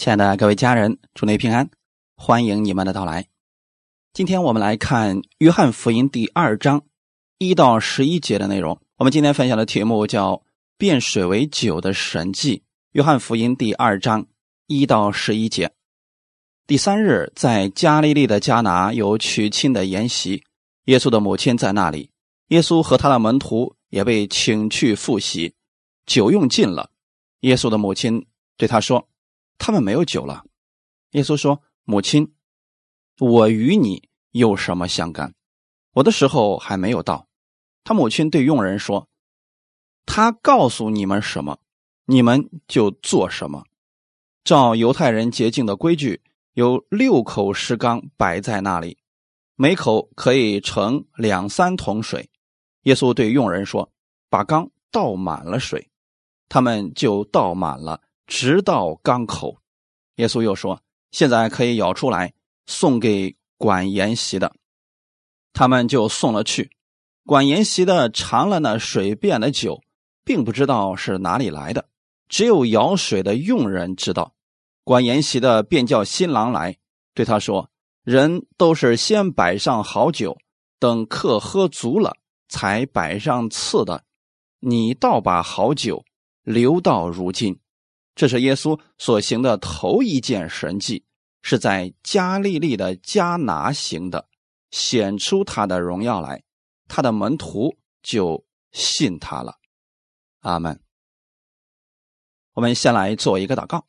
亲爱的各位家人，祝您平安，欢迎你们的到来。今天我们来看《约翰福音》第二章一到十一节的内容。我们今天分享的题目叫“变水为酒的神迹”。《约翰福音》第二章一到十一节。第三日，在加利利的迦拿有娶亲的筵席，耶稣的母亲在那里，耶稣和他的门徒也被请去赴席。酒用尽了，耶稣的母亲对他说。他们没有酒了，耶稣说：“母亲，我与你有什么相干？我的时候还没有到。”他母亲对佣人说：“他告诉你们什么，你们就做什么。照犹太人洁净的规矩，有六口石缸摆在那里，每口可以盛两三桶水。”耶稣对佣人说：“把缸倒满了水。”他们就倒满了。直到缸口，耶稣又说：“现在可以舀出来，送给管筵席的。”他们就送了去。管筵席的尝了那水变的酒，并不知道是哪里来的，只有舀水的佣人知道。管筵席的便叫新郎来，对他说：“人都是先摆上好酒，等客喝足了，才摆上次的。你倒把好酒留到如今。”这是耶稣所行的头一件神迹，是在加利利的加拿行的，显出他的荣耀来，他的门徒就信他了。阿门。我们先来做一个祷告，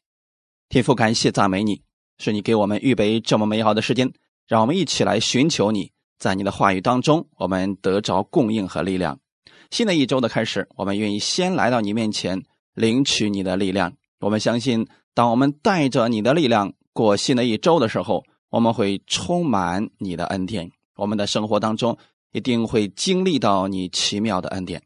天父，感谢赞美你，是你给我们预备这么美好的时间，让我们一起来寻求你，在你的话语当中，我们得着供应和力量。新的一周的开始，我们愿意先来到你面前，领取你的力量。我们相信，当我们带着你的力量过新的一周的时候，我们会充满你的恩典。我们的生活当中一定会经历到你奇妙的恩典。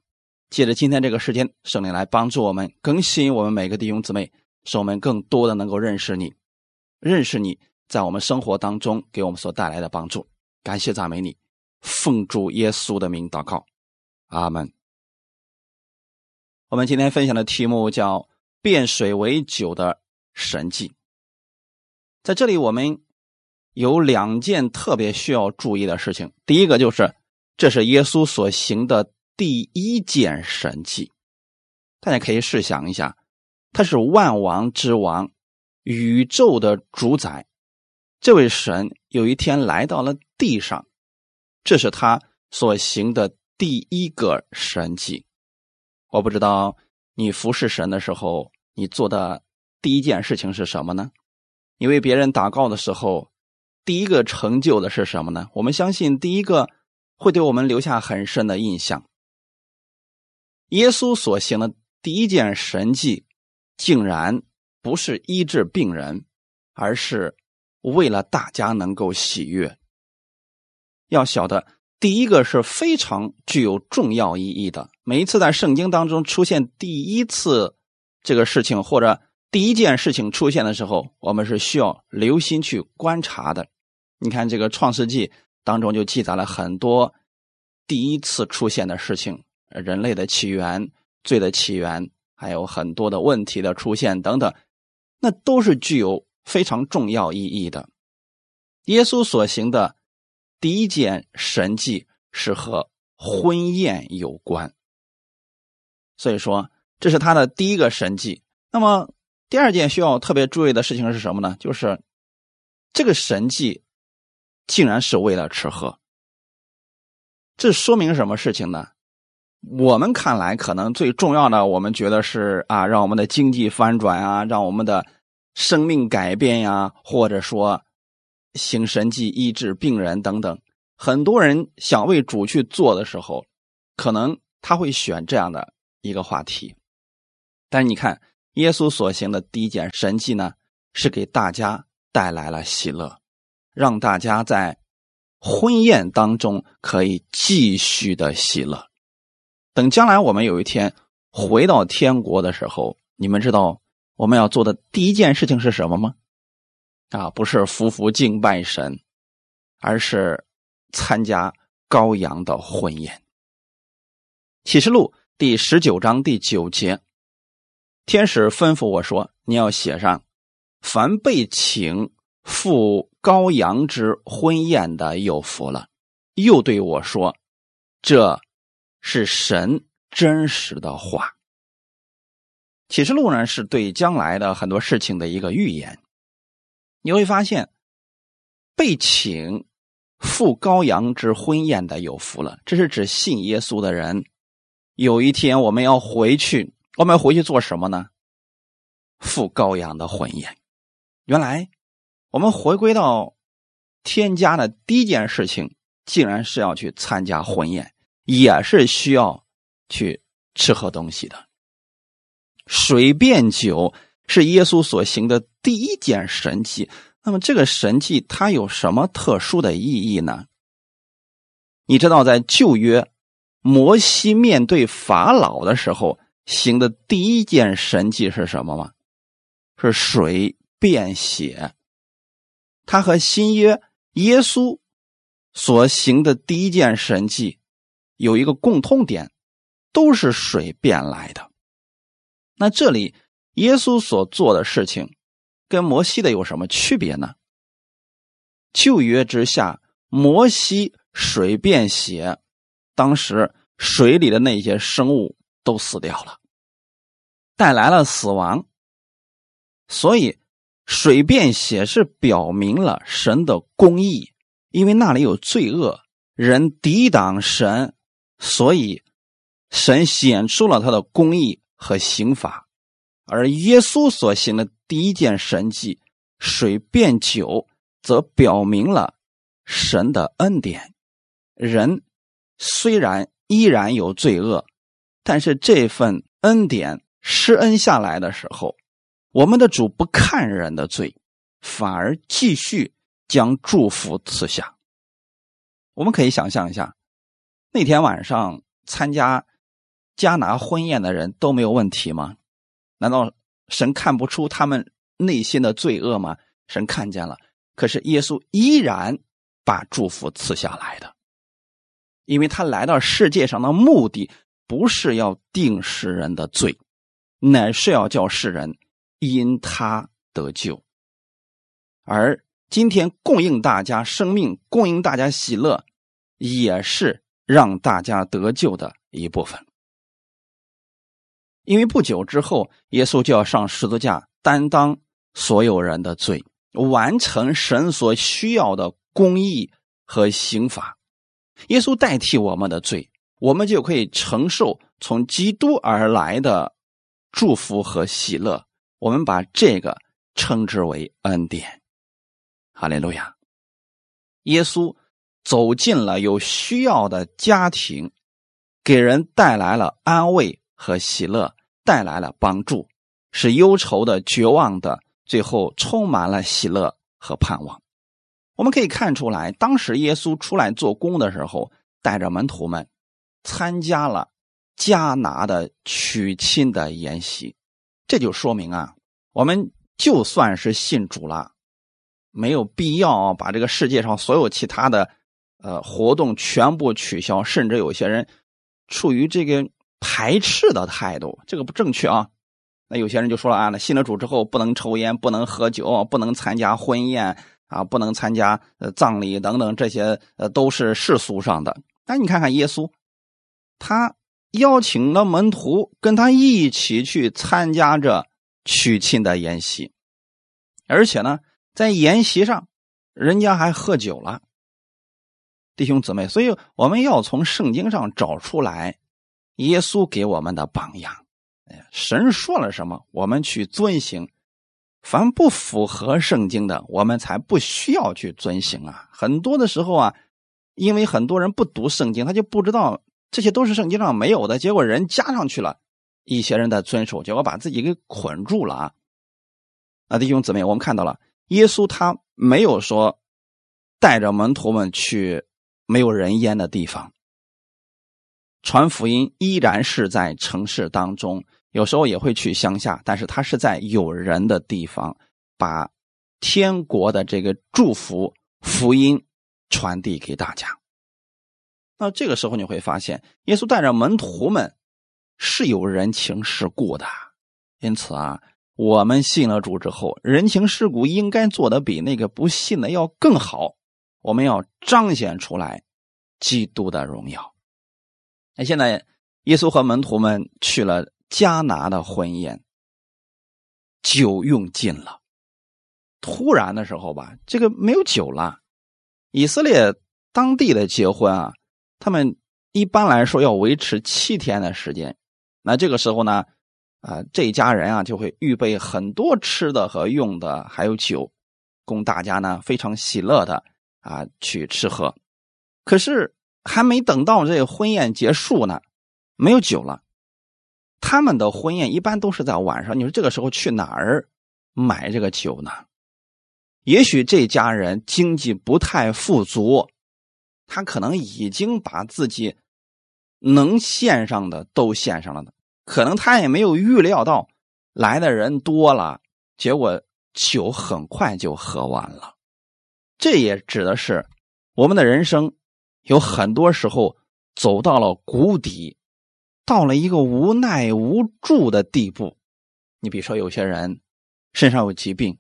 借着今天这个时间，圣灵来帮助我们，更新我们每个弟兄姊妹，使我们更多的能够认识你，认识你在我们生活当中给我们所带来的帮助。感谢赞美你，奉主耶稣的名祷告，阿门。我们今天分享的题目叫。变水为酒的神迹，在这里我们有两件特别需要注意的事情。第一个就是，这是耶稣所行的第一件神迹。大家可以试想一下，他是万王之王，宇宙的主宰，这位神有一天来到了地上，这是他所行的第一个神迹。我不知道你服侍神的时候。你做的第一件事情是什么呢？你为别人祷告的时候，第一个成就的是什么呢？我们相信，第一个会对我们留下很深的印象。耶稣所行的第一件神迹，竟然不是医治病人，而是为了大家能够喜悦。要晓得，第一个是非常具有重要意义的。每一次在圣经当中出现第一次。这个事情或者第一件事情出现的时候，我们是需要留心去观察的。你看，这个《创世纪》当中就记载了很多第一次出现的事情，人类的起源、罪的起源，还有很多的问题的出现等等，那都是具有非常重要意义的。耶稣所行的第一件神迹是和婚宴有关，所以说。这是他的第一个神迹。那么，第二件需要特别注意的事情是什么呢？就是这个神迹竟然是为了吃喝。这说明什么事情呢？我们看来可能最重要的，我们觉得是啊，让我们的经济翻转啊，让我们的生命改变呀，或者说行神迹医治病人等等。很多人想为主去做的时候，可能他会选这样的一个话题。但你看，耶稣所行的第一件神迹呢，是给大家带来了喜乐，让大家在婚宴当中可以继续的喜乐。等将来我们有一天回到天国的时候，你们知道我们要做的第一件事情是什么吗？啊，不是夫妇敬拜神，而是参加羔羊的婚宴。启示录第十九章第九节。天使吩咐我说：“你要写上，凡被请赴羔羊之婚宴的有福了。”又对我说：“这是神真实的话。”启示录呢，是对将来的很多事情的一个预言。你会发现，被请赴羔羊之婚宴的有福了。这是指信耶稣的人。有一天我们要回去，我们回去做什么呢？赴羔羊的婚宴。原来我们回归到天家的第一件事情。竟然是要去参加婚宴，也是需要去吃喝东西的。水变酒是耶稣所行的第一件神迹。那么，这个神迹它有什么特殊的意义呢？你知道，在旧约，摩西面对法老的时候行的第一件神迹是什么吗？是水变血。他和新约耶稣。所行的第一件神迹，有一个共通点，都是水变来的。那这里耶稣所做的事情，跟摩西的有什么区别呢？旧约之下，摩西水变血，当时水里的那些生物都死掉了，带来了死亡。所以水变血是表明了神的公义。因为那里有罪恶，人抵挡神，所以神显出了他的公义和刑罚。而耶稣所行的第一件神迹——水变酒，则表明了神的恩典。人虽然依然有罪恶，但是这份恩典施恩下来的时候，我们的主不看人的罪，反而继续。将祝福赐下。我们可以想象一下，那天晚上参加迦拿婚宴的人都没有问题吗？难道神看不出他们内心的罪恶吗？神看见了，可是耶稣依然把祝福赐下来的，因为他来到世界上的目的不是要定世人的罪，乃是要叫世人因他得救，而。今天供应大家生命，供应大家喜乐，也是让大家得救的一部分。因为不久之后，耶稣就要上十字架，担当所有人的罪，完成神所需要的公义和刑罚。耶稣代替我们的罪，我们就可以承受从基督而来的祝福和喜乐。我们把这个称之为恩典。哈利路亚！耶稣走进了有需要的家庭，给人带来了安慰和喜乐，带来了帮助，使忧愁的、绝望的，最后充满了喜乐和盼望。我们可以看出来，当时耶稣出来做工的时候，带着门徒们参加了迦拿的娶亲的筵席，这就说明啊，我们就算是信主了。没有必要把这个世界上所有其他的呃活动全部取消，甚至有些人处于这个排斥的态度，这个不正确啊。那有些人就说了啊，那信了主之后不能抽烟，不能喝酒，不能参加婚宴啊，不能参加呃葬礼等等，这些呃都是世俗上的。那你看看耶稣，他邀请了门徒跟他一起去参加这娶亲的宴席，而且呢。在筵席上，人家还喝酒了，弟兄姊妹，所以我们要从圣经上找出来耶稣给我们的榜样。哎，神说了什么，我们去遵行；凡不符合圣经的，我们才不需要去遵行啊。很多的时候啊，因为很多人不读圣经，他就不知道这些都是圣经上没有的，结果人加上去了，一些人在遵守，结果把自己给捆住了啊。啊，弟兄姊妹，我们看到了。耶稣他没有说带着门徒们去没有人烟的地方传福音，依然是在城市当中，有时候也会去乡下，但是他是在有人的地方，把天国的这个祝福福音传递给大家。那这个时候你会发现，耶稣带着门徒们是有人情世故的，因此啊。我们信了主之后，人情世故应该做的比那个不信的要更好。我们要彰显出来基督的荣耀。那现在，耶稣和门徒们去了迦拿的婚宴，酒用尽了。突然的时候吧，这个没有酒了。以色列当地的结婚啊，他们一般来说要维持七天的时间。那这个时候呢，啊，这一家人啊就会预备很多吃的和用的，还有酒，供大家呢非常喜乐的。啊，去吃喝，可是还没等到这婚宴结束呢，没有酒了。他们的婚宴一般都是在晚上，你说这个时候去哪儿买这个酒呢？也许这家人经济不太富足，他可能已经把自己能献上的都献上了的，可能他也没有预料到来的人多了，结果酒很快就喝完了。这也指的是我们的人生，有很多时候走到了谷底，到了一个无奈无助的地步。你比如说，有些人身上有疾病，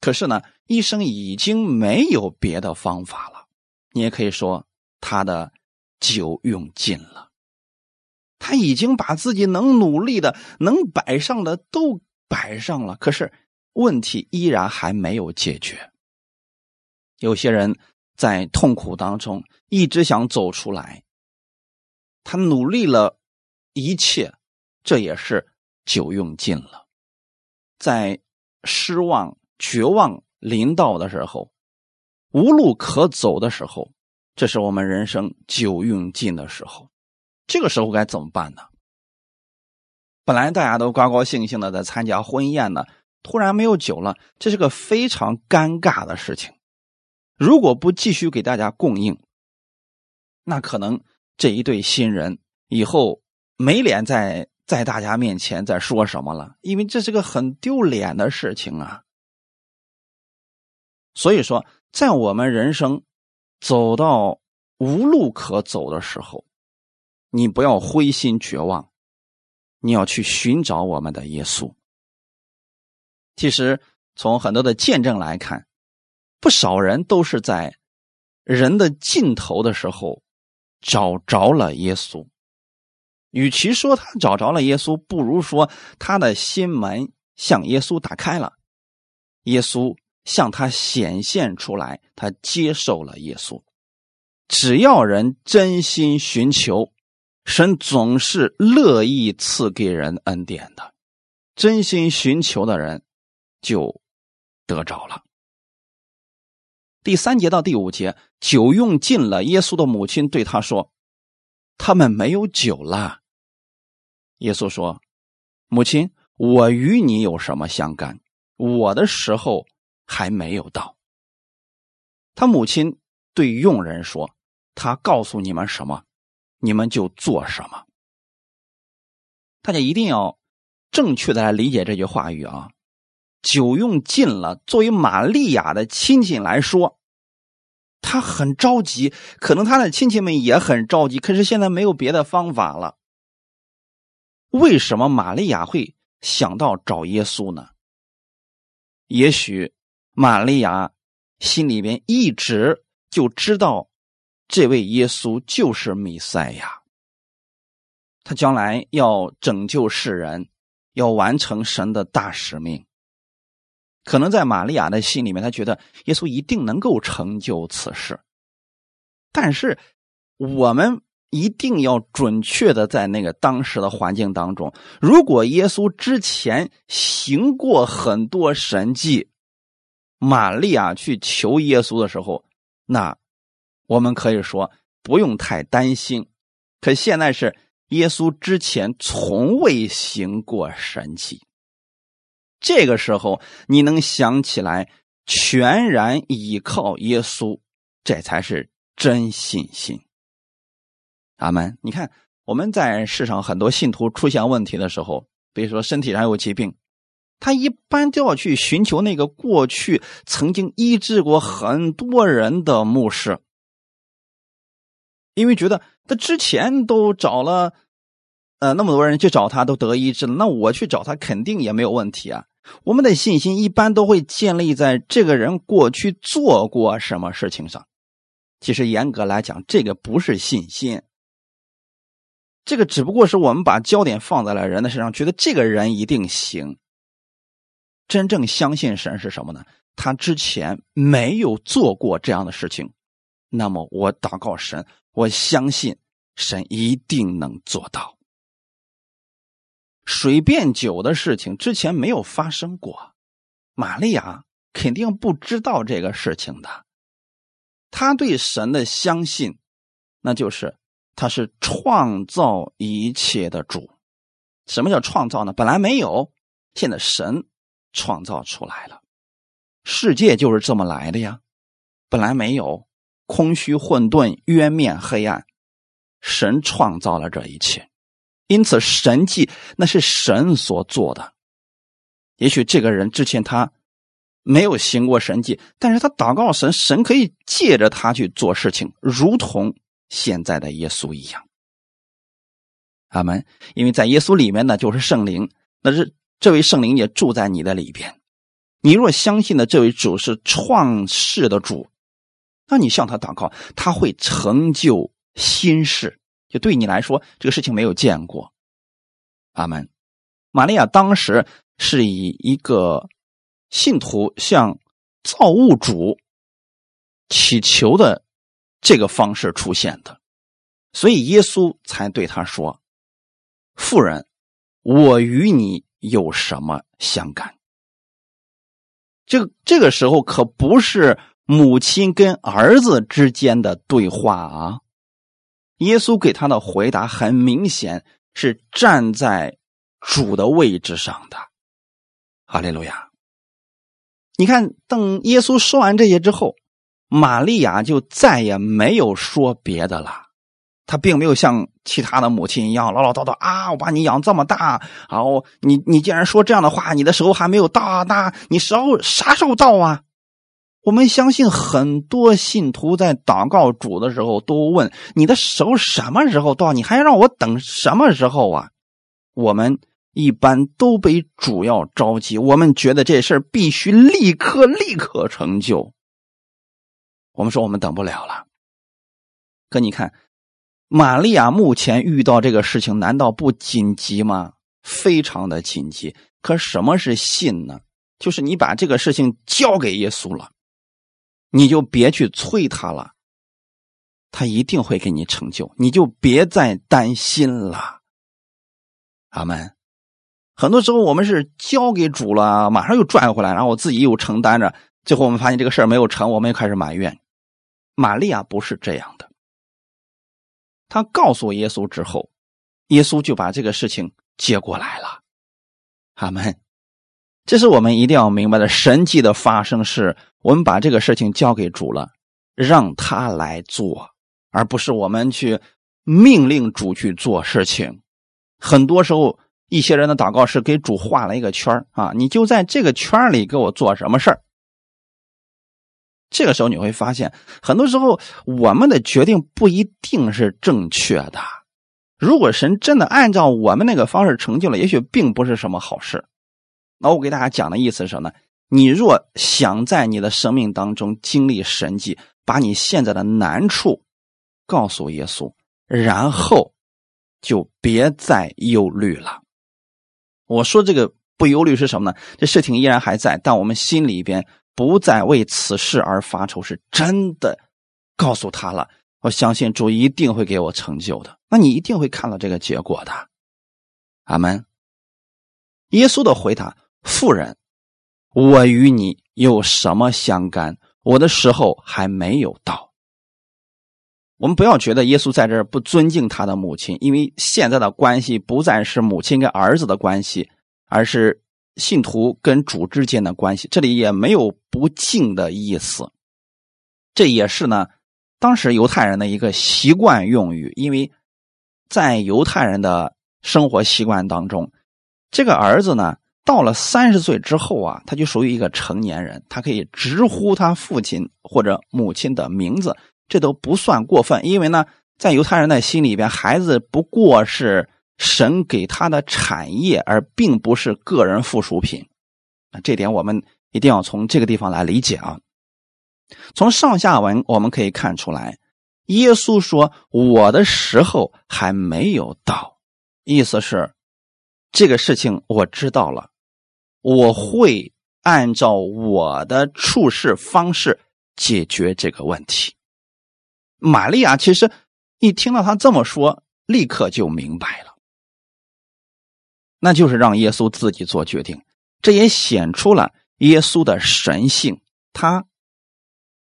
可是呢，医生已经没有别的方法了。你也可以说，他的酒用尽了，他已经把自己能努力的、能摆上的都摆上了，可是问题依然还没有解决。有些人在痛苦当中一直想走出来，他努力了一切，这也是酒用尽了。在失望、绝望临到的时候，无路可走的时候，这是我们人生酒用尽的时候。这个时候该怎么办呢？本来大家都高高兴兴的在参加婚宴呢，突然没有酒了，这是个非常尴尬的事情。如果不继续给大家供应，那可能这一对新人以后没脸在在大家面前再说什么了，因为这是个很丢脸的事情啊。所以说，在我们人生走到无路可走的时候，你不要灰心绝望，你要去寻找我们的耶稣。其实，从很多的见证来看。不少人都是在人的尽头的时候找着了耶稣。与其说他找着了耶稣，不如说他的心门向耶稣打开了，耶稣向他显现出来，他接受了耶稣。只要人真心寻求，神总是乐意赐给人恩典的。真心寻求的人就得着了。第三节到第五节，酒用尽了。耶稣的母亲对他说：“他们没有酒了。”耶稣说：“母亲，我与你有什么相干？我的时候还没有到。”他母亲对佣人说：“他告诉你们什么，你们就做什么。”大家一定要正确的来理解这句话语啊。酒用尽了，作为玛利亚的亲戚来说，他很着急，可能他的亲戚们也很着急。可是现在没有别的方法了。为什么玛利亚会想到找耶稣呢？也许玛利亚心里边一直就知道，这位耶稣就是弥赛亚，他将来要拯救世人，要完成神的大使命。可能在玛利亚的心里面，他觉得耶稣一定能够成就此事。但是，我们一定要准确的在那个当时的环境当中，如果耶稣之前行过很多神迹，玛利亚去求耶稣的时候，那我们可以说不用太担心。可现在是耶稣之前从未行过神迹。这个时候，你能想起来全然依靠耶稣，这才是真信心。阿门。你看，我们在世上很多信徒出现问题的时候，比如说身体上有疾病，他一般都要去寻求那个过去曾经医治过很多人的牧师，因为觉得他之前都找了呃，那么多人去找他都得医治了，那我去找他肯定也没有问题啊。我们的信心一般都会建立在这个人过去做过什么事情上。其实严格来讲，这个不是信心，这个只不过是我们把焦点放在了人的身上，觉得这个人一定行。真正相信神是什么呢？他之前没有做过这样的事情，那么我祷告神，我相信神一定能做到。水变酒的事情之前没有发生过，玛利亚肯定不知道这个事情的。他对神的相信，那就是他是创造一切的主。什么叫创造呢？本来没有，现在神创造出来了。世界就是这么来的呀，本来没有，空虚、混沌、渊面、黑暗，神创造了这一切，因此神迹那是神所做的。也许这个人之前他没有行过神迹，但是他祷告神，神可以借着他去做事情，如同现在的耶稣一样。阿门。因为在耶稣里面呢，就是圣灵，那是这位圣灵也住在你的里边。你若相信的这位主是创世的主，那你向他祷告，他会成就新事。就对你来说，这个事情没有见过。阿门。玛利亚当时是以一个信徒向造物主祈求的这个方式出现的，所以耶稣才对他说：“妇人，我与你有什么相干？”这这个时候可不是母亲跟儿子之间的对话啊！耶稣给他的回答很明显是站在主的位置上的。哈利路亚！你看，等耶稣说完这些之后，玛利亚就再也没有说别的了。他并没有像其他的母亲一样唠唠叨叨啊！我把你养这么大，然后你你竟然说这样的话，你的时候还没有到，那你时候啥时候到啊？我们相信很多信徒在祷告主的时候都问：你的时候什么时候到？你还让我等什么时候啊？我们一般都被主要着急，我们觉得这事儿必须立刻立刻成就。我们说我们等不了了，可你看。玛利亚目前遇到这个事情，难道不紧急吗？非常的紧急。可什么是信呢？就是你把这个事情交给耶稣了，你就别去催他了，他一定会给你成就，你就别再担心了。阿门。很多时候我们是交给主了，马上又转回来，然后我自己又承担着，最后我们发现这个事儿没有成，我们又开始埋怨。玛利亚不是这样的。他告诉耶稣之后，耶稣就把这个事情接过来了。阿门。这是我们一定要明白的神迹的发生，是我们把这个事情交给主了，让他来做，而不是我们去命令主去做事情。很多时候，一些人的祷告是给主画了一个圈啊，你就在这个圈里给我做什么事儿。这个时候你会发现，很多时候我们的决定不一定是正确的。如果神真的按照我们那个方式成就了，也许并不是什么好事。那我给大家讲的意思是什么呢？你若想在你的生命当中经历神迹，把你现在的难处告诉耶稣，然后就别再忧虑了。我说这个不忧虑是什么呢？这事情依然还在，但我们心里边。不再为此事而发愁，是真的告诉他了。我相信主一定会给我成就的。那你一定会看到这个结果的。阿门。耶稣的回答：“妇人，我与你有什么相干？我的时候还没有到。”我们不要觉得耶稣在这儿不尊敬他的母亲，因为现在的关系不再是母亲跟儿子的关系，而是。信徒跟主之间的关系，这里也没有不敬的意思。这也是呢，当时犹太人的一个习惯用语。因为在犹太人的生活习惯当中，这个儿子呢，到了三十岁之后啊，他就属于一个成年人，他可以直呼他父亲或者母亲的名字，这都不算过分。因为呢，在犹太人的心里边，孩子不过是神给他的产业，而并不是个人附属品。这点我们一定要从这个地方来理解啊。从上下文我们可以看出来，耶稣说：“我的时候还没有到。”意思是，这个事情我知道了，我会按照我的处事方式解决这个问题。玛利亚其实一听到他这么说，立刻就明白了，那就是让耶稣自己做决定。这也显出了耶稣的神性。他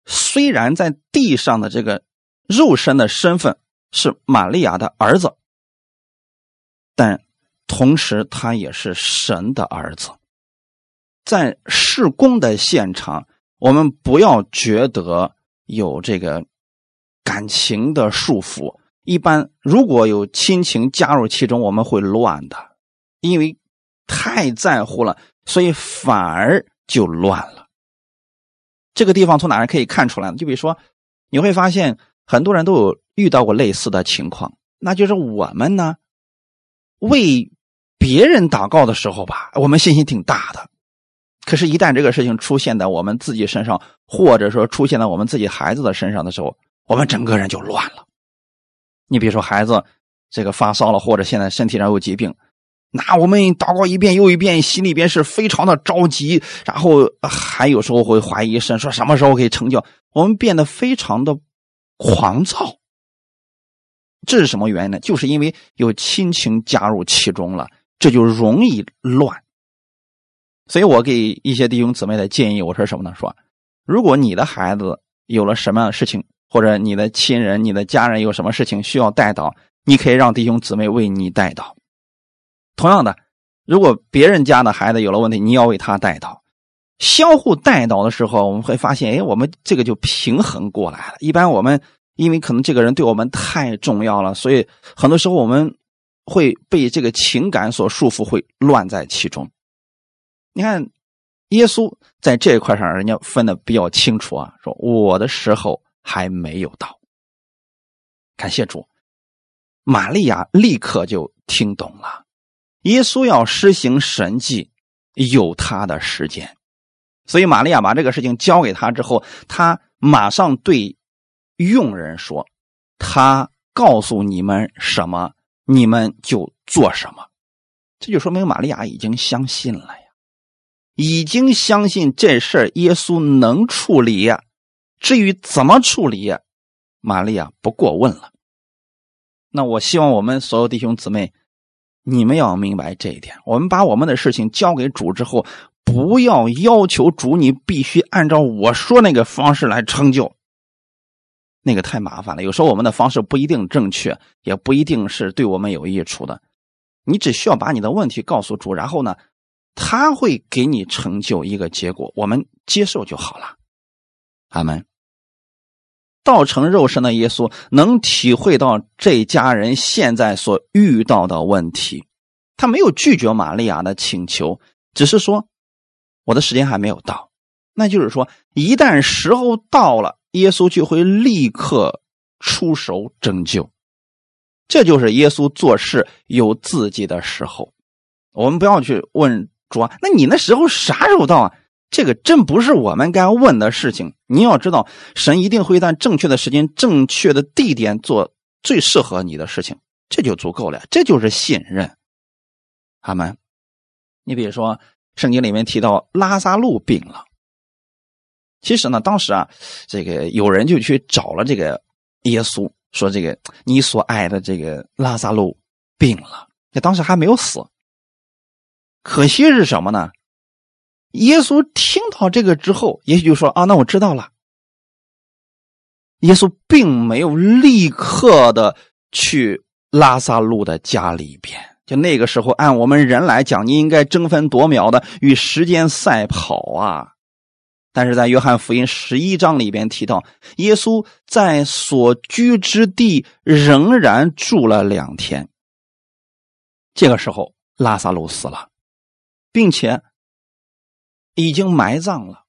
虽然在地上的这个肉身的身份是玛利亚的儿子，但同时他也是神的儿子。在事工的现场，我们不要觉得有这个。感情的束缚，一般如果有亲情加入其中，我们会乱的，因为太在乎了，所以反而就乱了。这个地方从哪儿可以看出来呢？就比如说，你会发现很多人都有遇到过类似的情况，那就是我们呢为别人祷告的时候吧，我们信心挺大的，可是，一旦这个事情出现在我们自己身上，或者说出现在我们自己孩子的身上的时候，我们整个人就乱了。你比如说，孩子这个发烧了，或者现在身体上有疾病，那我们祷告一遍又一遍，心里边是非常的着急，然后还有时候会怀疑神，说什么时候可以成就？我们变得非常的狂躁。这是什么原因呢？就是因为有亲情加入其中了，这就容易乱。所以我给一些弟兄姊妹的建议，我说什么呢？说如果你的孩子有了什么样的事情，或者你的亲人、你的家人有什么事情需要带到，你可以让弟兄姊妹为你带到。同样的，如果别人家的孩子有了问题，你要为他带到。相互带到的时候，我们会发现，哎，我们这个就平衡过来了。一般我们因为可能这个人对我们太重要了，所以很多时候我们会被这个情感所束缚，会乱在其中。你看，耶稣在这一块上，人家分的比较清楚啊，说我的时候。还没有到，感谢主，玛利亚立刻就听懂了。耶稣要施行神迹，有他的时间，所以玛利亚把这个事情交给他之后，他马上对佣人说：“他告诉你们什么，你们就做什么。”这就说明玛利亚已经相信了呀，已经相信这事耶稣能处理呀。至于怎么处理，玛利亚不过问了。那我希望我们所有弟兄姊妹，你们要明白这一点。我们把我们的事情交给主之后，不要要求主你必须按照我说那个方式来成就，那个太麻烦了。有时候我们的方式不一定正确，也不一定是对我们有益处的。你只需要把你的问题告诉主，然后呢，他会给你成就一个结果，我们接受就好了。阿门。道成肉身的耶稣能体会到这家人现在所遇到的问题，他没有拒绝玛利亚的请求，只是说我的时间还没有到。那就是说，一旦时候到了，耶稣就会立刻出手拯救。这就是耶稣做事有自己的时候。我们不要去问主啊，那你那时候啥时候到啊？这个真不是我们该问的事情。你要知道，神一定会在正确的时间、正确的地点做最适合你的事情，这就足够了。这就是信任。阿门。你比如说，圣经里面提到拉萨路病了，其实呢，当时啊，这个有人就去找了这个耶稣，说：“这个你所爱的这个拉萨路病了，那当时还没有死。可惜是什么呢？”耶稣听到这个之后，也许就说：“啊，那我知道了。”耶稣并没有立刻的去拉萨路的家里边。就那个时候，按我们人来讲，你应该争分夺秒的与时间赛跑啊。但是在约翰福音十一章里边提到，耶稣在所居之地仍然住了两天。这个时候，拉萨路死了，并且。已经埋葬了。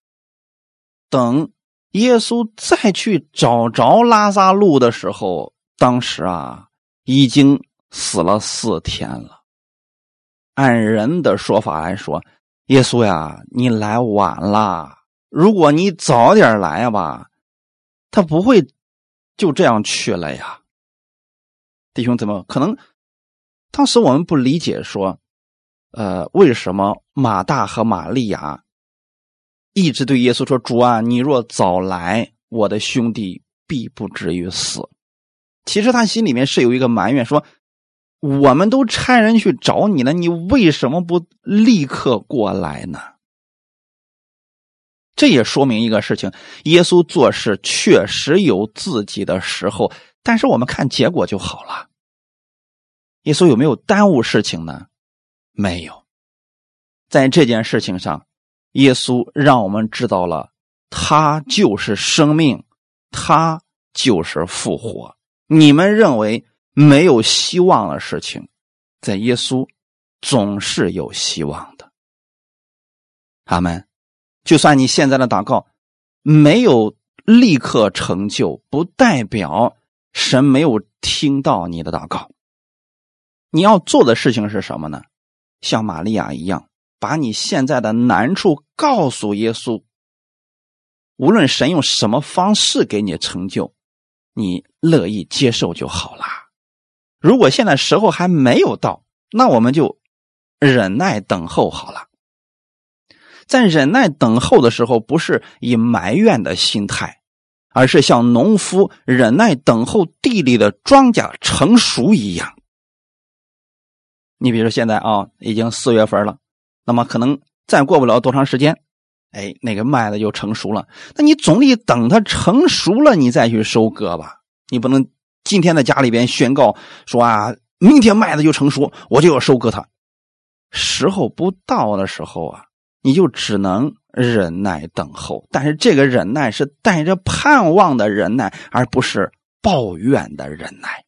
等耶稣再去找着拉萨路的时候，当时啊，已经死了四天了。按人的说法来说，耶稣呀，你来晚了。如果你早点来吧，他不会就这样去了呀。弟兄姊妹，可能当时我们不理解，说，呃，为什么马大和玛利亚一直对耶稣说：“主啊，你若早来，我的兄弟必不至于死。”其实他心里面是有一个埋怨，说：“我们都差人去找你了，你为什么不立刻过来呢？”这也说明一个事情：耶稣做事确实有自己的时候，但是我们看结果就好了。耶稣有没有耽误事情呢？没有。在这件事情上，耶稣让我们知道了，他就是生命，他就是复活。你们认为没有希望的事情，在耶稣总是有希望的。阿门。就算你现在的祷告没有立刻成就，不代表神没有听到你的祷告。你要做的事情是什么呢？像玛利亚一样，把你现在的难处告诉耶稣。无论神用什么方式给你成就，你乐意接受就好了。如果现在时候还没有到，那我们就忍耐等候好了。在忍耐等候的时候，不是以埋怨的心态，而是像农夫忍耐等候地里的庄稼成熟一样。你比如说现在啊，已经四月份了，那么可能再过不了多长时间，哎，那个麦子就成熟了。那你总得等它成熟了，你再去收割吧。你不能今天在家里边宣告说啊，明天麦子就成熟，我就要收割它。时候不到的时候啊。你就只能忍耐等候，但是这个忍耐是带着盼望的忍耐，而不是抱怨的忍耐。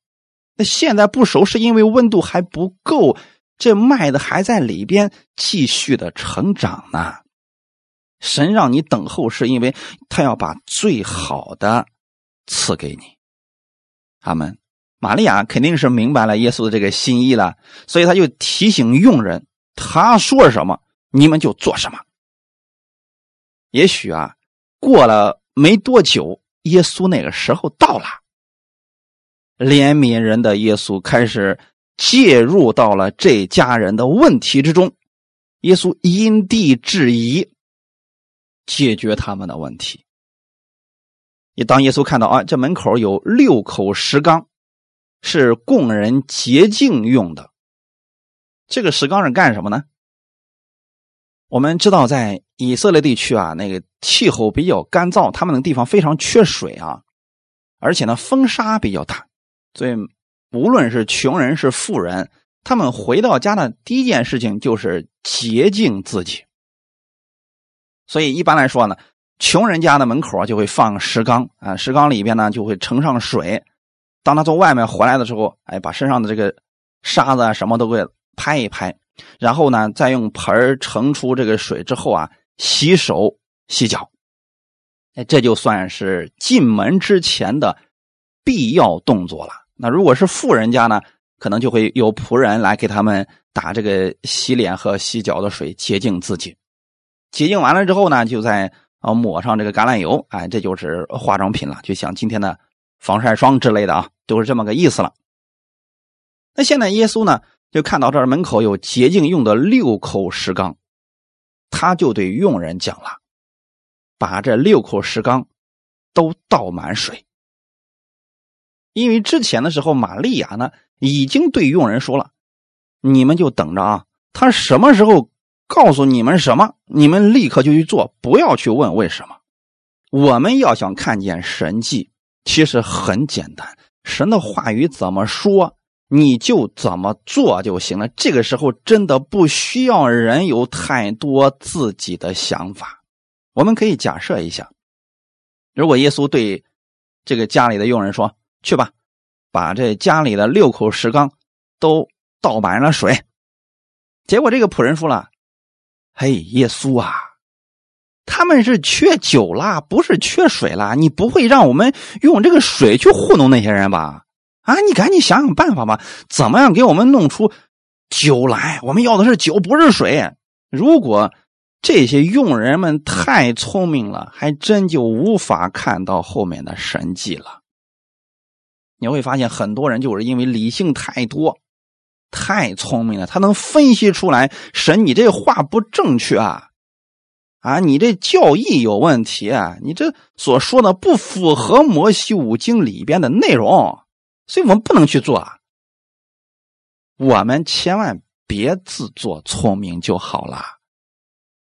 那现在不熟，是因为温度还不够，这麦子还在里边继续的成长呢。神让你等候，是因为他要把最好的赐给你。阿门。玛利亚肯定是明白了耶稣的这个心意了，所以他就提醒佣人，他说什么。你们就做什么？也许啊，过了没多久，耶稣那个时候到了，怜悯人的耶稣开始介入到了这家人的问题之中。耶稣因地制宜，解决他们的问题。你当耶稣看到啊，这门口有六口石缸，是供人洁净用的。这个石缸是干什么呢？我们知道，在以色列地区啊，那个气候比较干燥，他们那个地方非常缺水啊，而且呢，风沙比较大，所以无论是穷人是富人，他们回到家的第一件事情就是洁净自己。所以一般来说呢，穷人家的门口就会放石缸啊，石缸里边呢就会盛上水，当他从外面回来的时候，哎，把身上的这个沙子啊什么都给拍一拍。然后呢，再用盆盛出这个水之后啊，洗手洗脚，哎，这就算是进门之前的必要动作了。那如果是富人家呢，可能就会有仆人来给他们打这个洗脸和洗脚的水，洁净自己。洁净完了之后呢，就在啊抹上这个橄榄油，哎，这就是化妆品了，就像今天的防晒霜之类的啊，都是这么个意思了。那现在耶稣呢？就看到这儿门口有洁净用的六口石缸，他就对佣人讲了：“把这六口石缸都倒满水。”因为之前的时候，玛利亚呢已经对佣人说了：“你们就等着啊，他什么时候告诉你们什么，你们立刻就去做，不要去问为什么。我们要想看见神迹，其实很简单，神的话语怎么说？”你就怎么做就行了。这个时候真的不需要人有太多自己的想法。我们可以假设一下，如果耶稣对这个家里的佣人说：“去吧，把这家里的六口石缸都倒满了水。”结果这个仆人说了：“嘿，耶稣啊，他们是缺酒啦，不是缺水啦。你不会让我们用这个水去糊弄那些人吧？”啊，你赶紧想想办法吧，怎么样给我们弄出酒来？我们要的是酒，不是水。如果这些佣人们太聪明了，还真就无法看到后面的神迹了。你会发现，很多人就是因为理性太多、太聪明了，他能分析出来神，你这话不正确啊，啊，你这教义有问题啊，你这所说的不符合摩西五经里边的内容，所以我们不能去做。啊。我们千万别自作聪明就好了。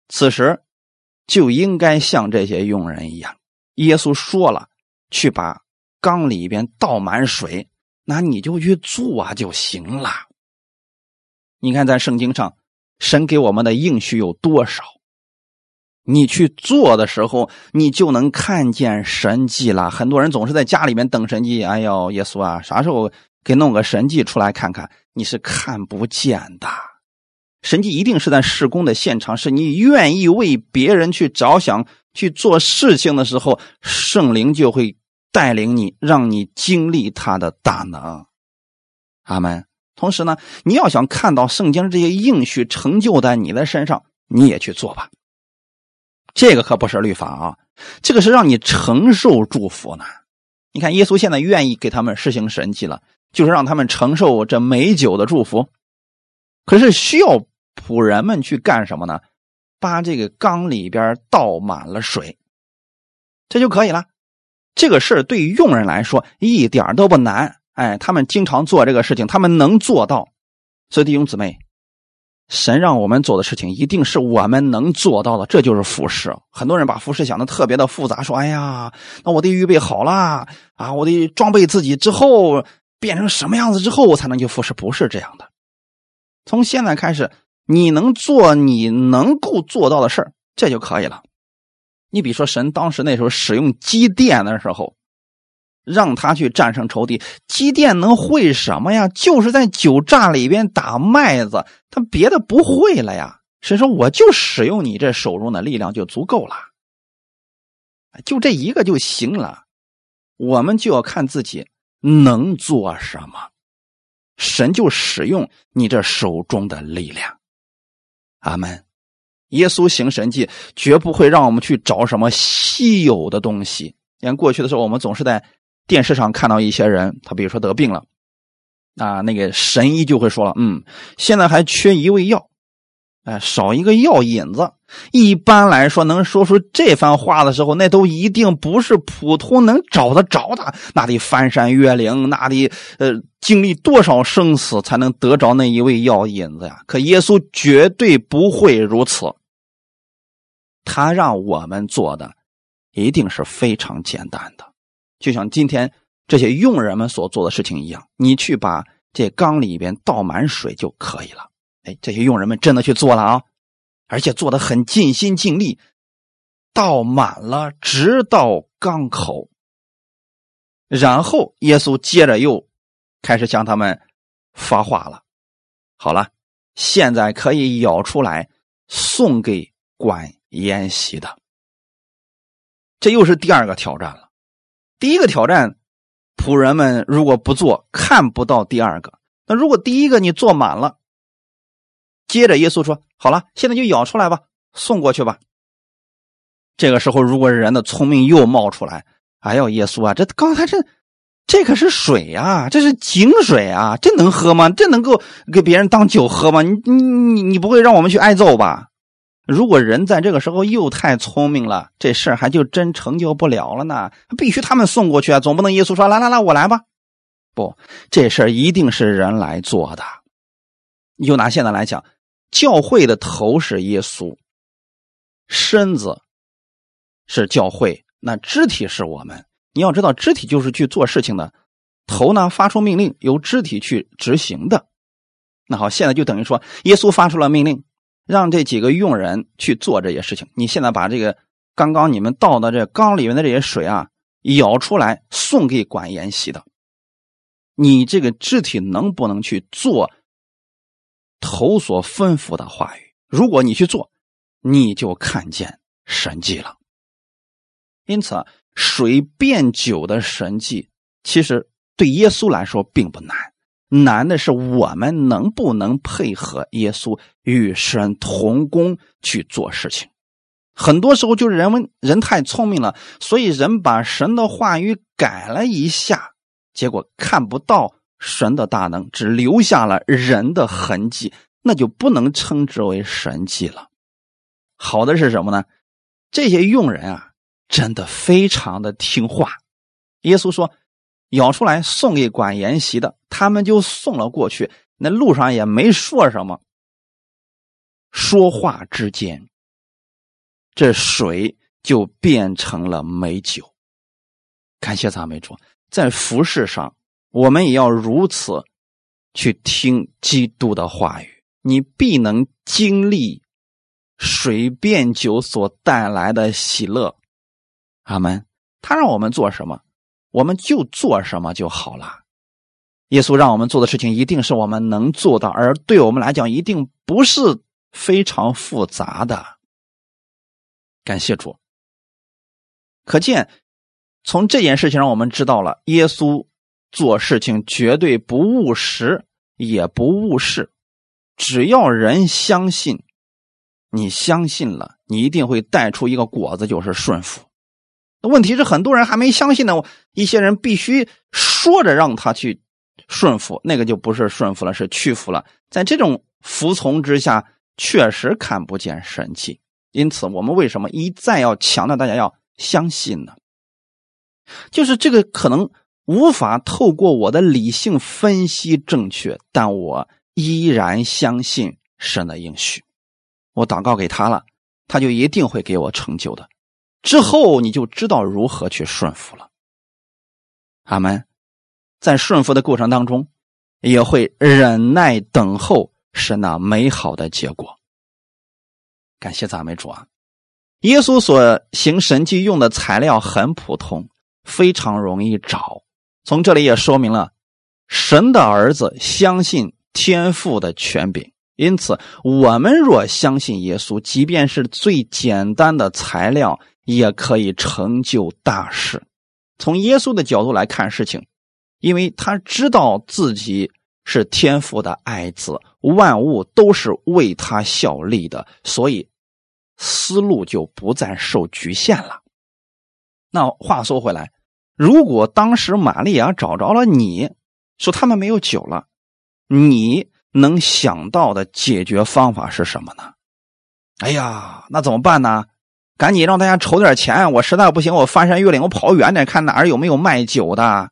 此时就应该像这些佣人一样，耶稣说了，去把缸里边倒满水，那你就去做啊就行了。你看，在圣经上，神给我们的应许有多少？你去做的时候，你就能看见神迹了。很多人总是在家里面等神迹，哎呦，耶稣啊，啥时候给弄个神迹出来看看？你是看不见的。神迹一定是在施工的现场，是你愿意为别人去着想、去做事情的时候，圣灵就会带领你，让你经历他的大能。阿门。同时呢，你要想看到圣经这些应许成就在你的身上，你也去做吧。这个可不是律法啊，这个是让你承受祝福呢。你看，耶稣现在愿意给他们施行神迹了，就是让他们承受这美酒的祝福。可是需要。仆人们去干什么呢？把这个缸里边倒满了水，这就可以了。这个事对于佣人来说一点都不难。哎，他们经常做这个事情，他们能做到。所以弟兄姊妹，神让我们做的事情一定是我们能做到的，这就是服饰。很多人把服饰想的特别的复杂，说：“哎呀，那我得预备好了啊，我得装备自己之后变成什么样子之后，我才能去服侍。”不是这样的。从现在开始。你能做你能够做到的事儿，这就可以了。你比如说，神当时那时候使用机电的时候，让他去战胜仇敌，机电能会什么呀？就是在酒榨里边打麦子，他别的不会了呀。神说：“我就使用你这手中的力量就足够了，就这一个就行了。”我们就要看自己能做什么，神就使用你这手中的力量。阿门，耶稣行神迹，绝不会让我们去找什么稀有的东西。你看过去的时候，我们总是在电视上看到一些人，他比如说得病了，啊，那个神医就会说了，嗯，现在还缺一味药。哎，少一个药引子。一般来说，能说出这番话的时候，那都一定不是普通能找得着的，那得翻山越岭，那得呃经历多少生死才能得着那一味药引子呀？可耶稣绝对不会如此，他让我们做的一定是非常简单的，就像今天这些佣人们所做的事情一样，你去把这缸里边倒满水就可以了。哎，这些佣人们真的去做了啊，而且做的很尽心尽力，倒满了，直到缸口。然后耶稣接着又开始向他们发话了。好了，现在可以舀出来送给管筵席的。这又是第二个挑战了。第一个挑战，仆人们如果不做，看不到第二个。那如果第一个你做满了，接着，耶稣说：“好了，现在就舀出来吧，送过去吧。”这个时候，如果人的聪明又冒出来：“哎呦，耶稣啊，这刚才这这可是水呀，这是井水啊，这能喝吗？这能够给别人当酒喝吗？你你你你不会让我们去挨揍吧？”如果人在这个时候又太聪明了，这事儿还就真成就不了了呢。必须他们送过去啊，总不能耶稣说：“来来来，我来吧。”不，这事儿一定是人来做的。你就拿现在来讲。教会的头是耶稣，身子是教会，那肢体是我们。你要知道，肢体就是去做事情的，头呢发出命令，由肢体去执行的。那好，现在就等于说，耶稣发出了命令，让这几个佣人去做这些事情。你现在把这个刚刚你们倒的这缸里面的这些水啊，舀出来送给管筵席的，你这个肢体能不能去做？头所吩咐的话语，如果你去做，你就看见神迹了。因此，水变酒的神迹，其实对耶稣来说并不难，难的是我们能不能配合耶稣与神同工去做事情。很多时候就是人们人太聪明了，所以人把神的话语改了一下，结果看不到神的大能，只留下了人的痕迹，那就不能称之为神迹了。好的是什么呢？这些佣人啊，真的非常的听话。耶稣说：“舀出来送给管筵席的，他们就送了过去。那路上也没说什么，说话之间。”这水就变成了美酒。感谢赞美主，在服饰上，我们也要如此去听基督的话语，你必能经历水变酒所带来的喜乐。阿门。他让我们做什么，我们就做什么就好了。耶稣让我们做的事情，一定是我们能做到，而对我们来讲，一定不是非常复杂的。感谢主。可见，从这件事情上，我们知道了耶稣做事情绝对不务实，也不务事。只要人相信，你相信了，你一定会带出一个果子，就是顺服。问题是，很多人还没相信呢。一些人必须说着让他去顺服，那个就不是顺服了，是屈服了。在这种服从之下，确实看不见神迹。因此，我们为什么一再要强调大家要相信呢？就是这个可能无法透过我的理性分析正确，但我依然相信神的应许。我祷告给他了，他就一定会给我成就的。之后你就知道如何去顺服了。阿门。在顺服的过程当中，也会忍耐等候神那美好的结果。感谢赞美主啊！耶稣所行神迹用的材料很普通，非常容易找。从这里也说明了，神的儿子相信天父的权柄，因此我们若相信耶稣，即便是最简单的材料，也可以成就大事。从耶稣的角度来看事情，因为他知道自己是天父的爱子，万物都是为他效力的，所以。思路就不再受局限了。那话说回来，如果当时玛利亚找着了你，说他们没有酒了，你能想到的解决方法是什么呢？哎呀，那怎么办呢？赶紧让大家筹点钱，我实在不行，我翻山越岭，我跑远点，看哪儿有没有卖酒的，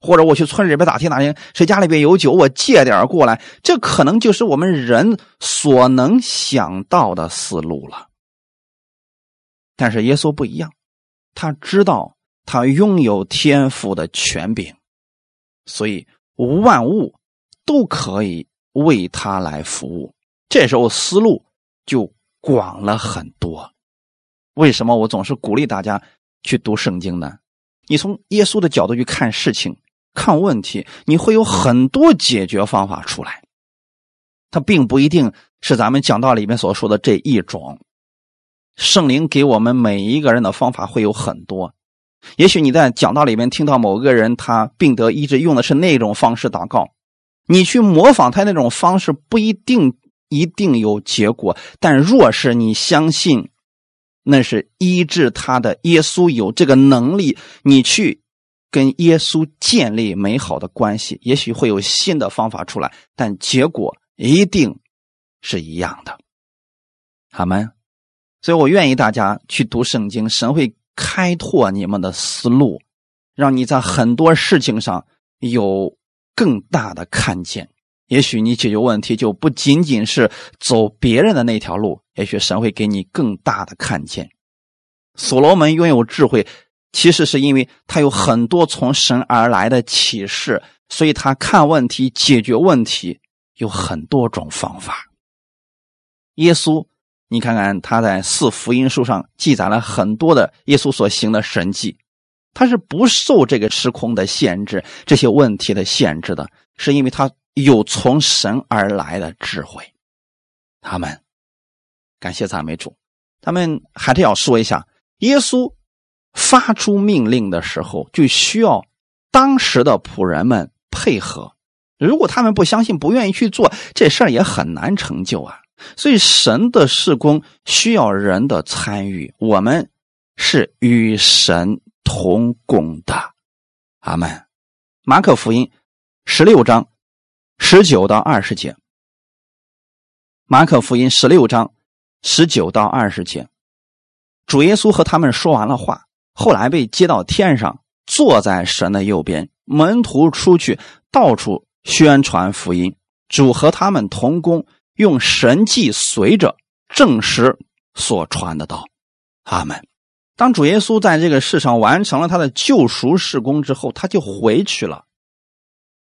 或者我去村里边打听打听，谁家里边有酒，我借点过来。这可能就是我们人所能想到的思路了。但是耶稣不一样，他知道他拥有天赋的权柄，所以万物都可以为他来服务。这时候思路就广了很多。为什么我总是鼓励大家去读圣经呢？你从耶稣的角度去看事情、看问题，你会有很多解决方法出来。它并不一定是咱们讲道里面所说的这一种。圣灵给我们每一个人的方法会有很多，也许你在讲道里面听到某个人他病得医治用的是那种方式祷告，你去模仿他那种方式不一定一定有结果，但若是你相信那是医治他的耶稣有这个能力，你去跟耶稣建立美好的关系，也许会有新的方法出来，但结果一定是一样的。好吗？所以我愿意大家去读圣经，神会开拓你们的思路，让你在很多事情上有更大的看见。也许你解决问题就不仅仅是走别人的那条路，也许神会给你更大的看见。所罗门拥有智慧，其实是因为他有很多从神而来的启示，所以他看问题、解决问题有很多种方法。耶稣。你看看他在四福音书上记载了很多的耶稣所行的神迹，他是不受这个时空的限制、这些问题的限制的，是因为他有从神而来的智慧。他们感谢赞美主，他们还是要说一下，耶稣发出命令的时候，就需要当时的仆人们配合。如果他们不相信、不愿意去做这事儿，也很难成就啊。所以神的事工需要人的参与，我们是与神同工的。阿门。马可福音十六章十九到二十节。马可福音十六章十九到二十节，主耶稣和他们说完了话，后来被接到天上，坐在神的右边。门徒出去到处。宣传福音，主和他们同工，用神迹随着证实所传的道。阿门。当主耶稣在这个世上完成了他的救赎事工之后，他就回去了，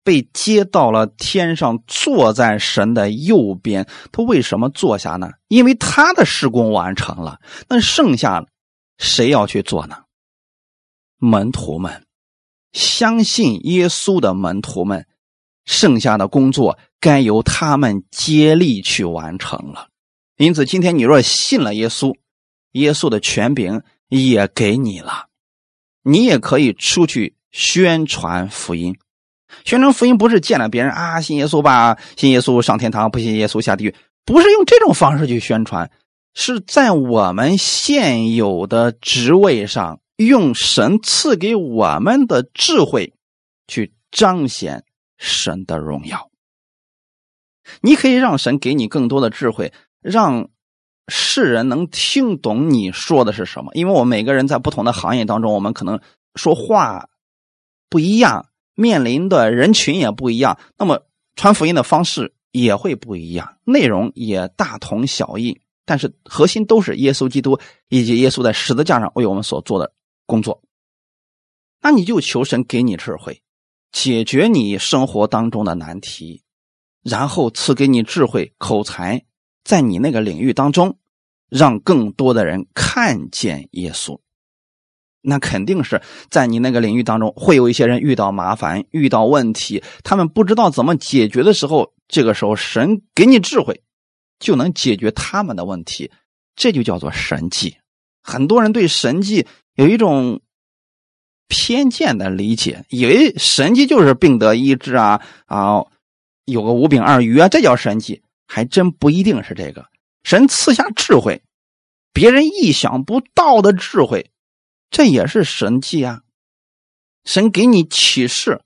被接到了天上，坐在神的右边。他为什么坐下呢？因为他的事工完成了。那剩下谁要去做呢？门徒们，相信耶稣的门徒们。剩下的工作该由他们接力去完成了，因此今天你若信了耶稣，耶稣的权柄也给你了，你也可以出去宣传福音。宣传福音不是见了别人啊，信耶稣吧，信耶稣上天堂，不信耶稣下地狱，不是用这种方式去宣传，是在我们现有的职位上，用神赐给我们的智慧去彰显。神的荣耀，你可以让神给你更多的智慧，让世人能听懂你说的是什么。因为我们每个人在不同的行业当中，我们可能说话不一样，面临的人群也不一样，那么传福音的方式也会不一样，内容也大同小异，但是核心都是耶稣基督以及耶稣在十字架上为我们所做的工作。那你就求神给你智慧。解决你生活当中的难题，然后赐给你智慧、口才，在你那个领域当中，让更多的人看见耶稣。那肯定是在你那个领域当中，会有一些人遇到麻烦、遇到问题，他们不知道怎么解决的时候，这个时候神给你智慧，就能解决他们的问题。这就叫做神迹。很多人对神迹有一种。偏见的理解，以为神迹就是病得医治啊啊，有个五饼二鱼啊，这叫神迹，还真不一定是这个。神赐下智慧，别人意想不到的智慧，这也是神迹啊。神给你启示，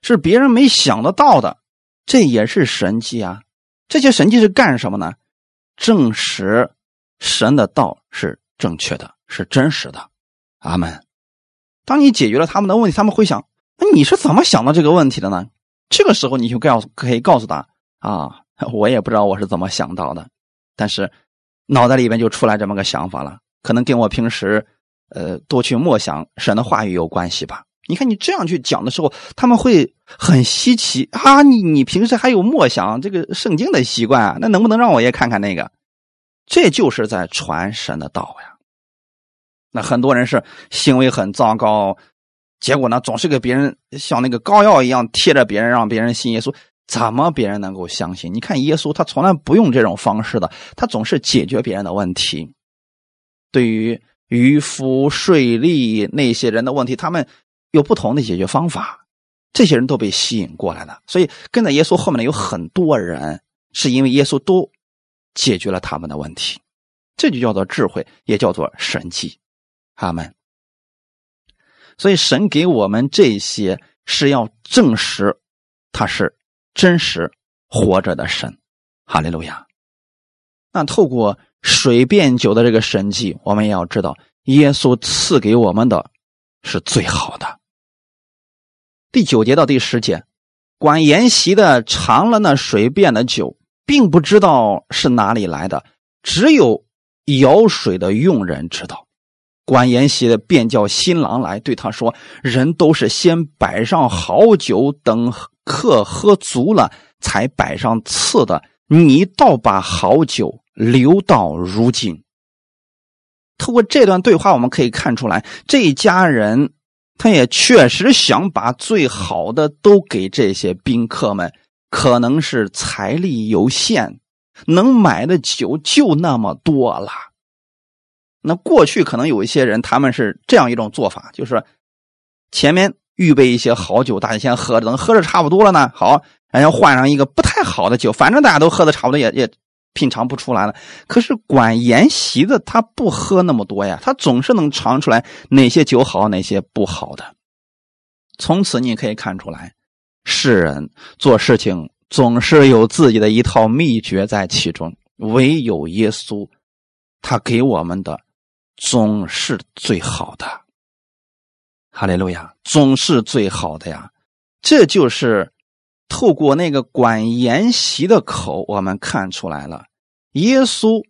是别人没想得到的，这也是神迹啊。这些神迹是干什么呢？证实神的道是正确的，是真实的。阿门。当你解决了他们的问题，他们会想：那你是怎么想到这个问题的呢？这个时候你就告诉可以告诉他啊，我也不知道我是怎么想到的，但是脑袋里边就出来这么个想法了，可能跟我平时呃多去默想神的话语有关系吧。你看你这样去讲的时候，他们会很稀奇啊，你你平时还有默想这个圣经的习惯啊？那能不能让我也看看那个？这就是在传神的道呀。那很多人是行为很糟糕，结果呢，总是给别人像那个膏药一样贴着别人，让别人信耶稣。怎么别人能够相信？你看耶稣，他从来不用这种方式的，他总是解决别人的问题。对于渔夫、税吏那些人的问题，他们有不同的解决方法。这些人都被吸引过来了，所以跟在耶稣后面的有很多人，是因为耶稣都解决了他们的问题。这就叫做智慧，也叫做神迹。他们，所以神给我们这些是要证实他是真实活着的神，哈利路亚。那透过水变酒的这个神迹，我们也要知道，耶稣赐给我们的是最好的。第九节到第十节，管筵席的尝了那水变的酒，并不知道是哪里来的，只有舀水的佣人知道。管筵席的便叫新郎来，对他说：“人都是先摆上好酒，等客喝足了，才摆上次的。你倒把好酒留到如今。”通过这段对话，我们可以看出来，这一家人他也确实想把最好的都给这些宾客们。可能是财力有限，能买的酒就那么多了。那过去可能有一些人，他们是这样一种做法，就是前面预备一些好酒，大家先喝着，等喝着差不多了呢，好，然后换上一个不太好的酒，反正大家都喝的差不多，也也品尝不出来了。可是管筵席的他不喝那么多呀，他总是能尝出来哪些酒好，哪些不好的。从此你可以看出来，世人做事情总是有自己的一套秘诀在其中，唯有耶稣，他给我们的总是最好的。哈利路亚，总是最好的呀！这就是透过那个管筵席的口，我们看出来了，耶稣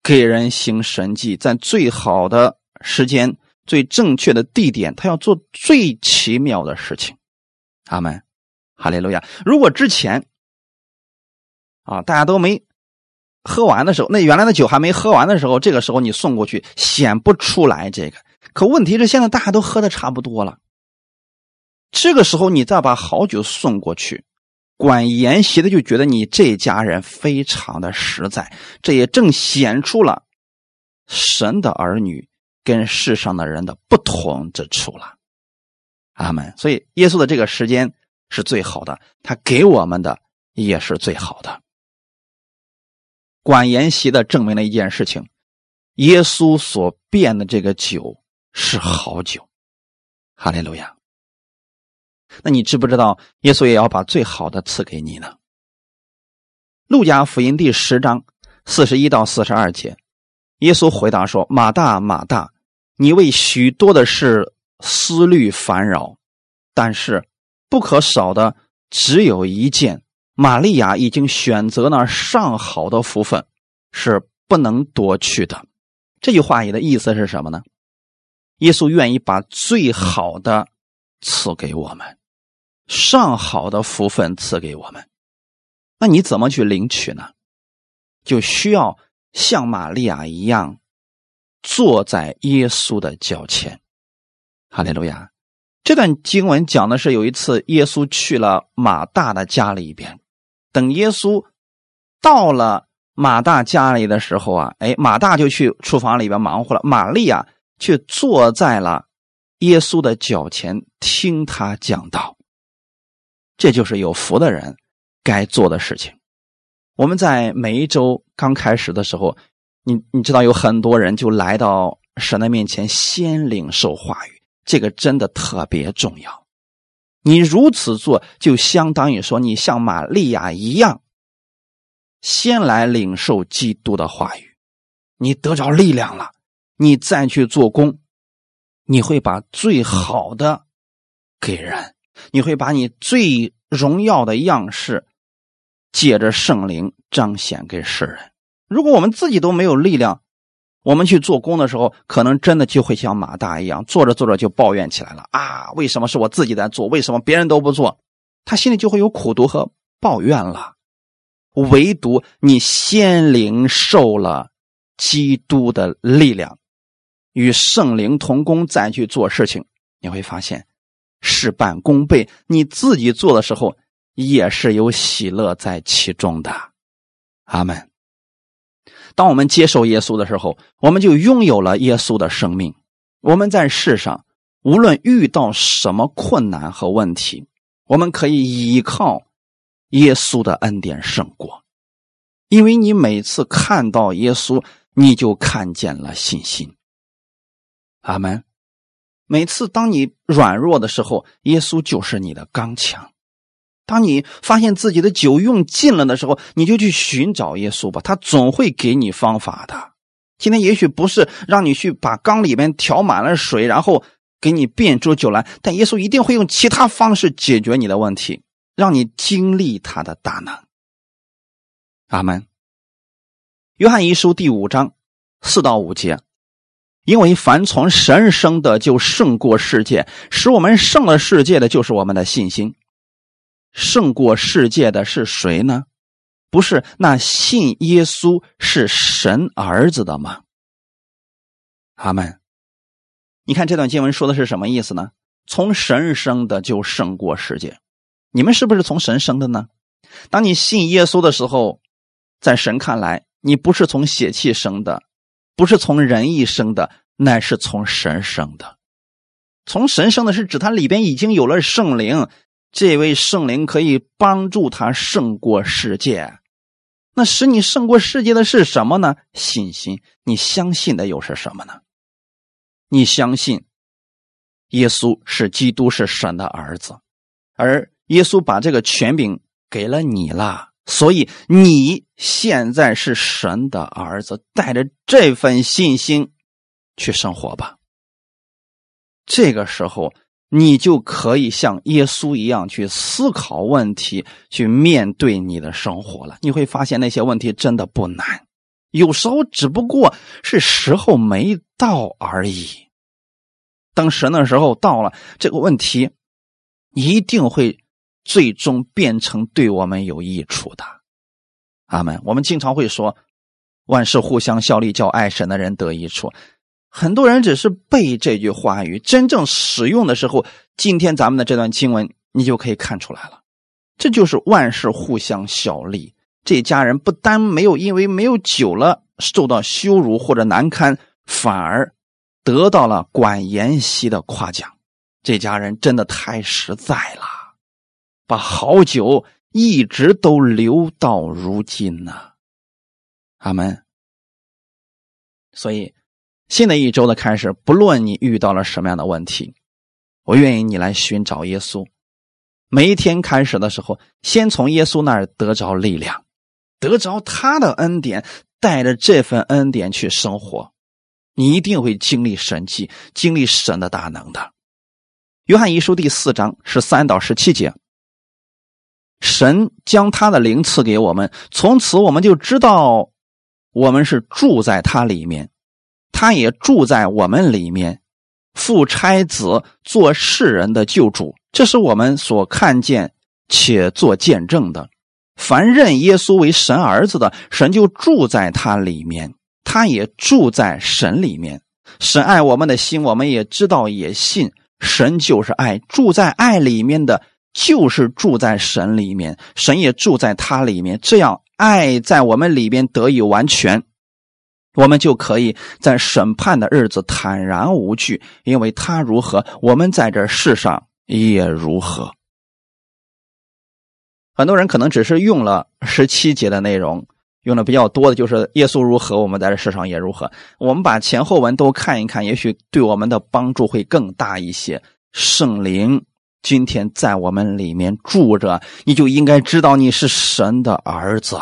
给人行神迹，在最好的时间、最正确的地点，他要做最奇妙的事情。阿门，哈利路亚！如果之前啊，大家都没喝完的时候，那原来的酒还没喝完的时候，这个时候你送过去，显不出来这个。可问题是，现在大家都喝的差不多了。这个时候，你再把好酒送过去，管筵席的就觉得你这家人非常的实在，这也正显出了神的儿女跟世上的人的不同之处了。阿门。所以，耶稣的这个时间是最好的，他给我们的也是最好的。管筵席的证明了一件事情：耶稣所变的这个酒。是好酒，哈利路亚。那你知不知道耶稣也要把最好的赐给你呢？路加福音第十章四十一到四十二节，耶稣回答说：“马大，马大，你为许多的事思虑烦扰，但是不可少的只有一件。玛利亚已经选择了上好的福分，是不能夺去的。”这句话里的意思是什么呢？耶稣愿意把最好的赐给我们，上好的福分赐给我们。那你怎么去领取呢？就需要像玛利亚一样，坐在耶稣的脚前。哈利路亚！这段经文讲的是有一次耶稣去了马大的家里边，等耶稣到了马大家里的时候啊，哎，马大就去厨房里边忙活了，玛利亚。却坐在了耶稣的脚前听他讲道，这就是有福的人该做的事情。我们在每一周刚开始的时候，你你知道有很多人就来到神的面前先领受话语，这个真的特别重要。你如此做，就相当于说你像玛利亚一样，先来领受基督的话语，你得着力量了。你再去做工，你会把最好的给人，你会把你最荣耀的样式借着圣灵彰显给世人。如果我们自己都没有力量，我们去做工的时候，可能真的就会像马大一样，做着做着就抱怨起来了啊！为什么是我自己在做？为什么别人都不做？他心里就会有苦毒和抱怨了。唯独你先灵受了基督的力量。与圣灵同工，再去做事情，你会发现事半功倍。你自己做的时候，也是有喜乐在其中的。阿门。当我们接受耶稣的时候，我们就拥有了耶稣的生命。我们在世上无论遇到什么困难和问题，我们可以依靠耶稣的恩典胜过，因为你每次看到耶稣，你就看见了信心。阿门。每次当你软弱的时候，耶稣就是你的刚强；当你发现自己的酒用尽了的时候，你就去寻找耶稣吧，他总会给你方法的。今天也许不是让你去把缸里面调满了水，然后给你变出酒来，但耶稣一定会用其他方式解决你的问题，让你经历他的大能。阿门。约翰一书第五章四到五节。因为凡从神生的，就胜过世界；使我们胜了世界的就是我们的信心。胜过世界的是谁呢？不是那信耶稣是神儿子的吗？阿门。你看这段经文说的是什么意思呢？从神生的就胜过世界。你们是不是从神生的呢？当你信耶稣的时候，在神看来，你不是从血气生的。不是从人意生的，乃是从神生的。从神生的是指他里边已经有了圣灵，这位圣灵可以帮助他胜过世界。那使你胜过世界的是什么呢？信心。你相信的又是什么呢？你相信耶稣是基督，是神的儿子，而耶稣把这个权柄给了你了，所以你现在是神的儿子。带着这份信心去生活吧。这个时候，你就可以像耶稣一样去思考问题，去面对你的生活了。你会发现那些问题真的不难，有时候只不过是时候没到而已。等神的时候到了，这个问题一定会最终变成对我们有益处的。阿门。我们经常会说，万事互相效力，叫爱神的人得益处。很多人只是背这句话语，真正使用的时候，今天咱们的这段经文，你就可以看出来了。这就是万事互相效力。这家人不单没有因为没有酒了受到羞辱或者难堪，反而得到了管延熙的夸奖。这家人真的太实在了，把好酒一直都留到如今呢。阿门。所以。新的一周的开始，不论你遇到了什么样的问题，我愿意你来寻找耶稣。每一天开始的时候，先从耶稣那儿得着力量，得着他的恩典，带着这份恩典去生活，你一定会经历神迹，经历神的大能的。约翰一书第四章十三到十七节，神将他的灵赐给我们，从此我们就知道，我们是住在他里面。他也住在我们里面，父差子做世人的救主，这是我们所看见且做见证的。凡认耶稣为神儿子的，神就住在他里面，他也住在神里面。神爱我们的心，我们也知道，也信。神就是爱，住在爱里面的，就是住在神里面，神也住在他里面。这样，爱在我们里边得以完全。我们就可以在审判的日子坦然无惧，因为他如何，我们在这世上也如何。很多人可能只是用了十七节的内容，用的比较多的就是耶稣如何，我们在这世上也如何。我们把前后文都看一看，也许对我们的帮助会更大一些。圣灵今天在我们里面住着，你就应该知道你是神的儿子。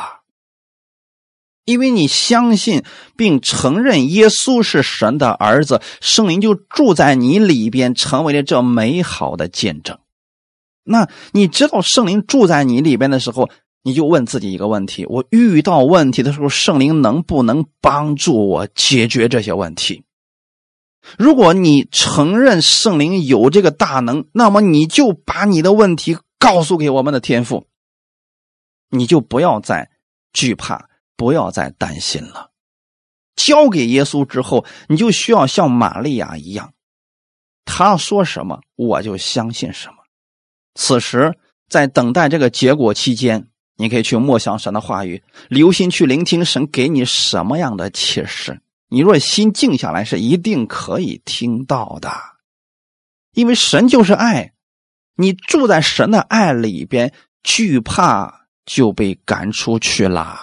因为你相信并承认耶稣是神的儿子，圣灵就住在你里边，成为了这美好的见证。那你知道圣灵住在你里边的时候，你就问自己一个问题：我遇到问题的时候，圣灵能不能帮助我解决这些问题？如果你承认圣灵有这个大能，那么你就把你的问题告诉给我们的天父，你就不要再惧怕。不要再担心了，交给耶稣之后，你就需要像玛利亚一样，他说什么我就相信什么。此时在等待这个结果期间，你可以去默想神的话语，留心去聆听神给你什么样的启示。你若心静下来，是一定可以听到的，因为神就是爱，你住在神的爱里边，惧怕就被赶出去了。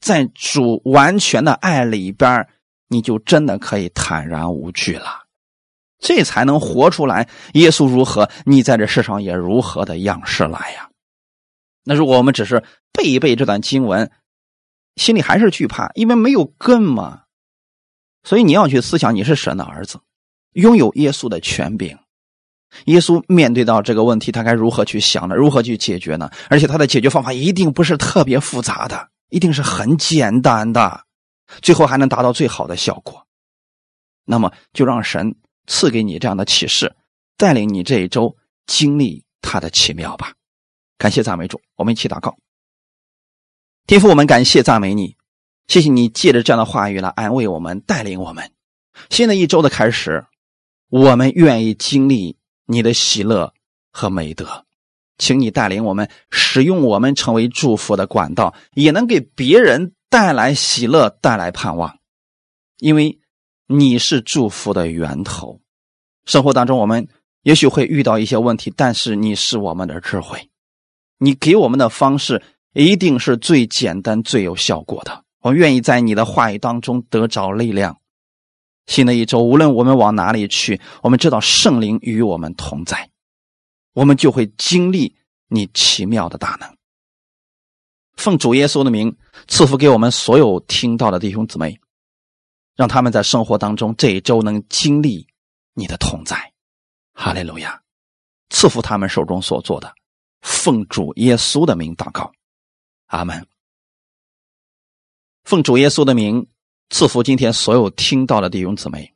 在主完全的爱里边，你就真的可以坦然无惧了，这才能活出来耶稣如何，你在这世上也如何的样式来呀。那如果我们只是背一背这段经文，心里还是惧怕，因为没有根嘛。所以你要去思想，你是神的儿子，拥有耶稣的权柄。耶稣面对到这个问题，他该如何去想呢？如何去解决呢？而且他的解决方法一定不是特别复杂的。一定是很简单的，最后还能达到最好的效果。那么，就让神赐给你这样的启示，带领你这一周经历他的奇妙吧。感谢赞美主，我们一起祷告。天父，我们感谢赞美你，谢谢你借着这样的话语来安慰我们，带领我们。新的一周的开始，我们愿意经历你的喜乐和美德。请你带领我们使用我们成为祝福的管道，也能给别人带来喜乐、带来盼望，因为你是祝福的源头。生活当中我们也许会遇到一些问题，但是你是我们的智慧，你给我们的方式一定是最简单、最有效果的。我愿意在你的话语当中得着力量。新的一周，无论我们往哪里去，我们知道圣灵与我们同在，我们就会经历你奇妙的大能。奉主耶稣的名，赐福给我们所有听到的弟兄姊妹，让他们在生活当中这一周能经历你的同在。哈利路亚！赐福他们手中所做的，奉主耶稣的名祷告，阿门。奉主耶稣的名，赐福今天所有听到的弟兄姊妹，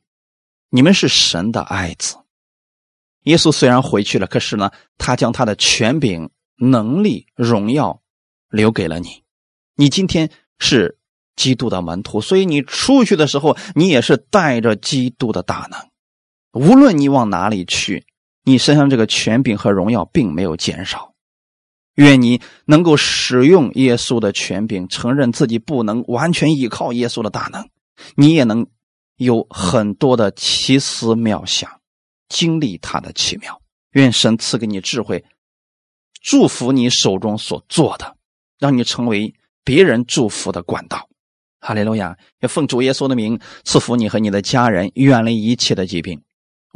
你们是神的爱子。耶稣虽然回去了，可是呢，他将他的权柄、能力、荣耀留给了你。你今天是基督的门徒，所以你出去的时候，你也是带着基督的大能。无论你往哪里去，你身上这个权柄和荣耀并没有减少。愿你能够使用耶稣的权柄，承认自己不能完全依靠耶稣的大能，你也能有很多的奇思妙想，经历他的奇妙。愿神赐给你智慧，祝福你手中所做的，让你成为别人祝福的管道。哈利路亚！也奉主耶稣的名赐福你和你的家人，远离一切的疾病。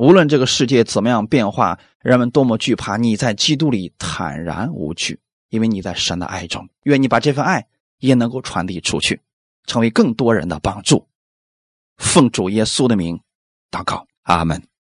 无论这个世界怎么样变化，人们多么惧怕，你在基督里坦然无惧，因为你在神的爱中。愿你把这份爱也能够传递出去，成为更多人的帮助。奉主耶稣的名祷告，阿门。